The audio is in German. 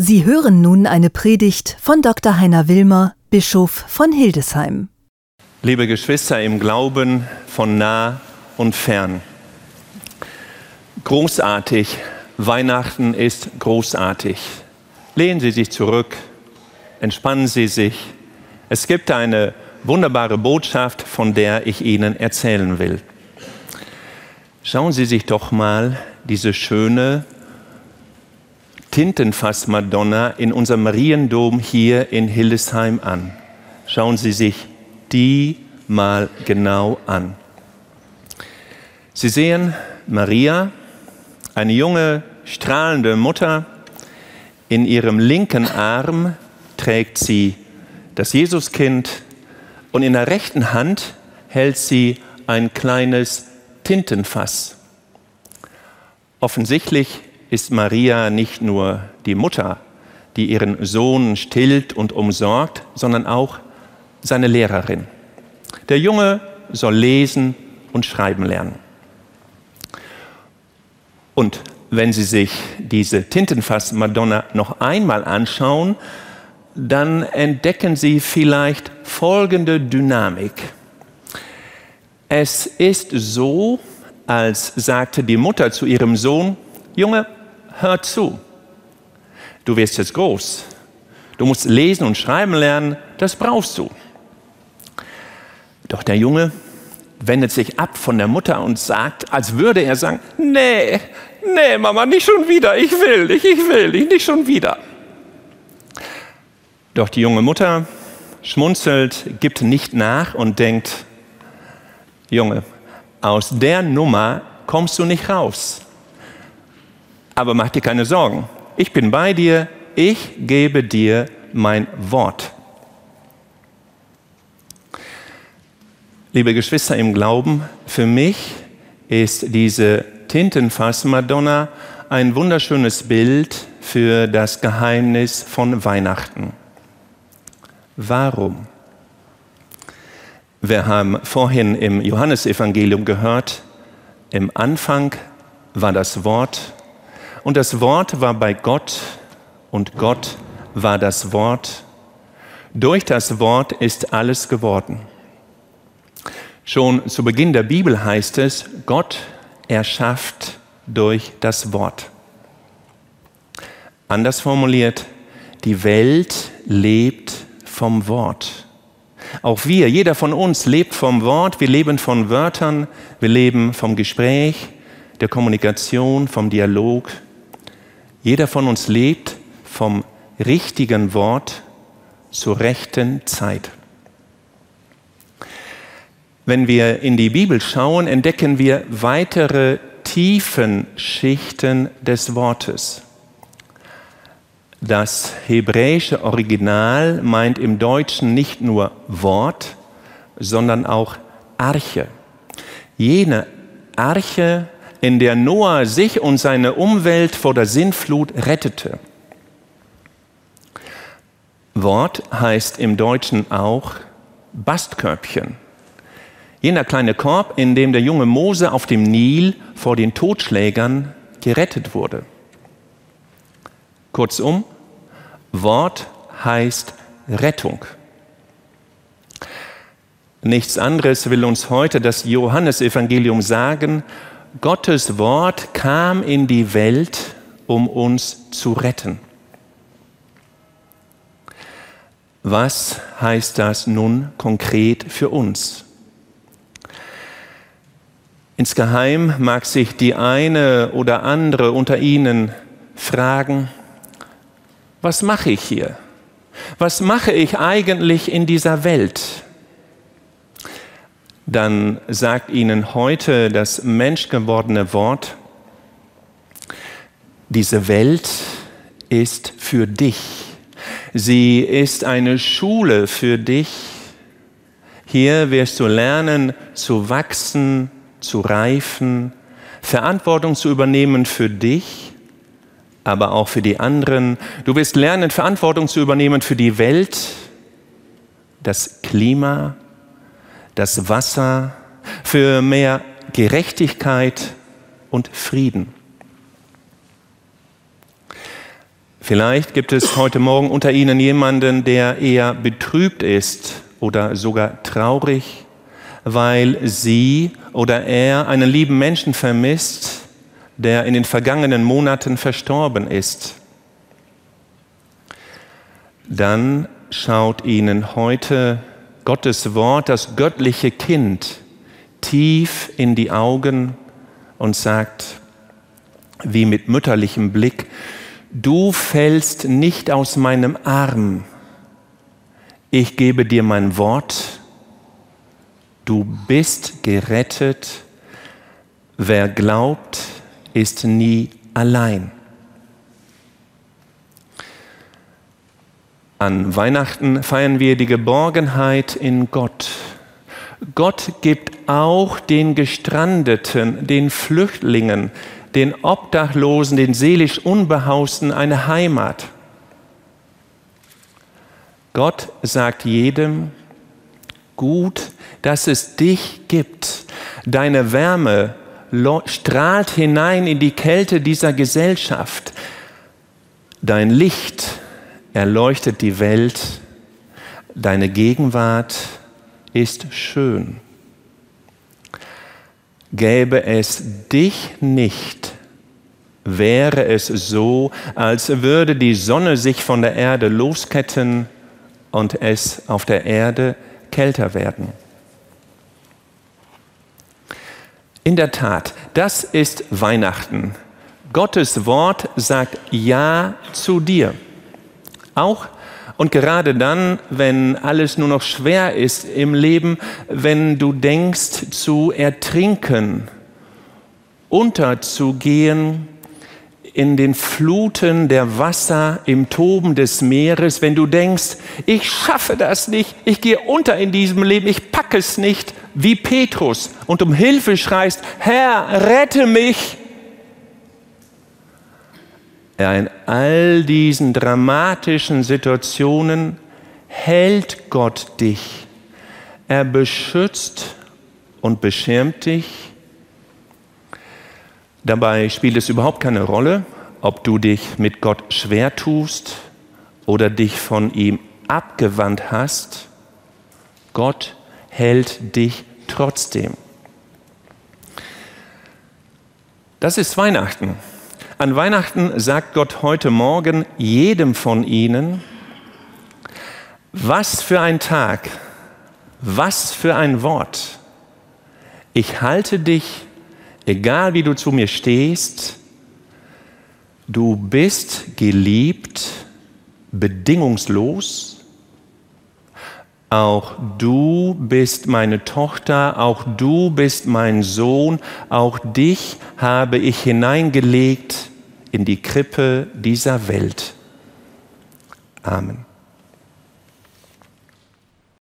Sie hören nun eine Predigt von Dr. Heiner Wilmer, Bischof von Hildesheim. Liebe Geschwister im Glauben von nah und fern. Großartig, Weihnachten ist großartig. Lehnen Sie sich zurück, entspannen Sie sich. Es gibt eine wunderbare Botschaft, von der ich Ihnen erzählen will. Schauen Sie sich doch mal diese schöne Tintenfass-Madonna in unserem Mariendom hier in Hildesheim an. Schauen Sie sich die mal genau an. Sie sehen Maria, eine junge, strahlende Mutter. In ihrem linken Arm trägt sie das Jesuskind und in der rechten Hand hält sie ein kleines Tintenfass. Offensichtlich ist Maria nicht nur die Mutter, die ihren Sohn stillt und umsorgt, sondern auch seine Lehrerin. Der Junge soll lesen und schreiben lernen. Und wenn Sie sich diese Tintenfass-Madonna noch einmal anschauen, dann entdecken Sie vielleicht folgende Dynamik. Es ist so, als sagte die Mutter zu ihrem Sohn, Junge, hör zu. Du wirst jetzt groß. Du musst lesen und schreiben lernen, das brauchst du. Doch der Junge wendet sich ab von der Mutter und sagt, als würde er sagen, nee, nee, Mama, nicht schon wieder, ich will nicht, ich will nicht, nicht schon wieder. Doch die junge Mutter schmunzelt, gibt nicht nach und denkt, Junge, aus der Nummer kommst du nicht raus. Aber mach dir keine Sorgen. Ich bin bei dir, ich gebe dir mein Wort. Liebe Geschwister im Glauben, für mich ist diese Tintenfass-Madonna ein wunderschönes Bild für das Geheimnis von Weihnachten. Warum? Wir haben vorhin im Johannesevangelium gehört, im Anfang war das Wort und das Wort war bei Gott und Gott war das Wort. Durch das Wort ist alles geworden. Schon zu Beginn der Bibel heißt es, Gott erschafft durch das Wort. Anders formuliert, die Welt lebt vom Wort. Auch wir, jeder von uns lebt vom Wort, wir leben von Wörtern, wir leben vom Gespräch, der Kommunikation, vom Dialog. Jeder von uns lebt vom richtigen Wort zur rechten Zeit. Wenn wir in die Bibel schauen, entdecken wir weitere tiefen Schichten des Wortes. Das hebräische Original meint im Deutschen nicht nur Wort, sondern auch Arche. Jene Arche, in der Noah sich und seine Umwelt vor der Sintflut rettete. Wort heißt im Deutschen auch Bastkörbchen. Jener kleine Korb, in dem der junge Mose auf dem Nil vor den Totschlägern gerettet wurde. Kurzum, Wort heißt Rettung. Nichts anderes will uns heute das Johannesevangelium sagen. Gottes Wort kam in die Welt, um uns zu retten. Was heißt das nun konkret für uns? Insgeheim mag sich die eine oder andere unter Ihnen fragen, was mache ich hier? Was mache ich eigentlich in dieser Welt? Dann sagt Ihnen heute das menschgewordene Wort, diese Welt ist für dich. Sie ist eine Schule für dich. Hier wirst du lernen zu wachsen, zu reifen, Verantwortung zu übernehmen für dich, aber auch für die anderen. Du wirst lernen, Verantwortung zu übernehmen für die Welt, das Klima, das Wasser, für mehr Gerechtigkeit und Frieden. Vielleicht gibt es heute Morgen unter Ihnen jemanden, der eher betrübt ist oder sogar traurig, weil sie oder er einen lieben Menschen vermisst, der in den vergangenen Monaten verstorben ist. Dann schaut Ihnen heute Gottes Wort, das göttliche Kind, tief in die Augen und sagt, wie mit mütterlichem Blick, du fällst nicht aus meinem Arm, ich gebe dir mein Wort, du bist gerettet, wer glaubt, ist nie allein. An Weihnachten feiern wir die Geborgenheit in Gott. Gott gibt auch den Gestrandeten, den Flüchtlingen, den Obdachlosen, den seelisch Unbehausten eine Heimat. Gott sagt jedem, gut, dass es dich gibt. Deine Wärme strahlt hinein in die Kälte dieser Gesellschaft. Dein Licht erleuchtet die Welt. Deine Gegenwart ist schön. Gäbe es dich nicht, wäre es so, als würde die Sonne sich von der Erde losketten und es auf der Erde kälter werden. In der Tat, das ist Weihnachten. Gottes Wort sagt Ja zu dir. Auch. Und gerade dann, wenn alles nur noch schwer ist im Leben, wenn du denkst zu ertrinken, unterzugehen in den Fluten der Wasser, im Toben des Meeres, wenn du denkst, ich schaffe das nicht, ich gehe unter in diesem Leben, ich packe es nicht, wie Petrus und um Hilfe schreist, Herr, rette mich, ja, in all diesen dramatischen Situationen hält Gott dich. Er beschützt und beschirmt dich. Dabei spielt es überhaupt keine Rolle, ob du dich mit Gott schwer tust oder dich von ihm abgewandt hast. Gott hält dich trotzdem. Das ist Weihnachten. An Weihnachten sagt Gott heute Morgen jedem von ihnen, was für ein Tag, was für ein Wort. Ich halte dich, egal wie du zu mir stehst, du bist geliebt, bedingungslos auch du bist meine Tochter, auch du bist mein Sohn, auch dich habe ich hineingelegt in die Krippe dieser Welt. Amen.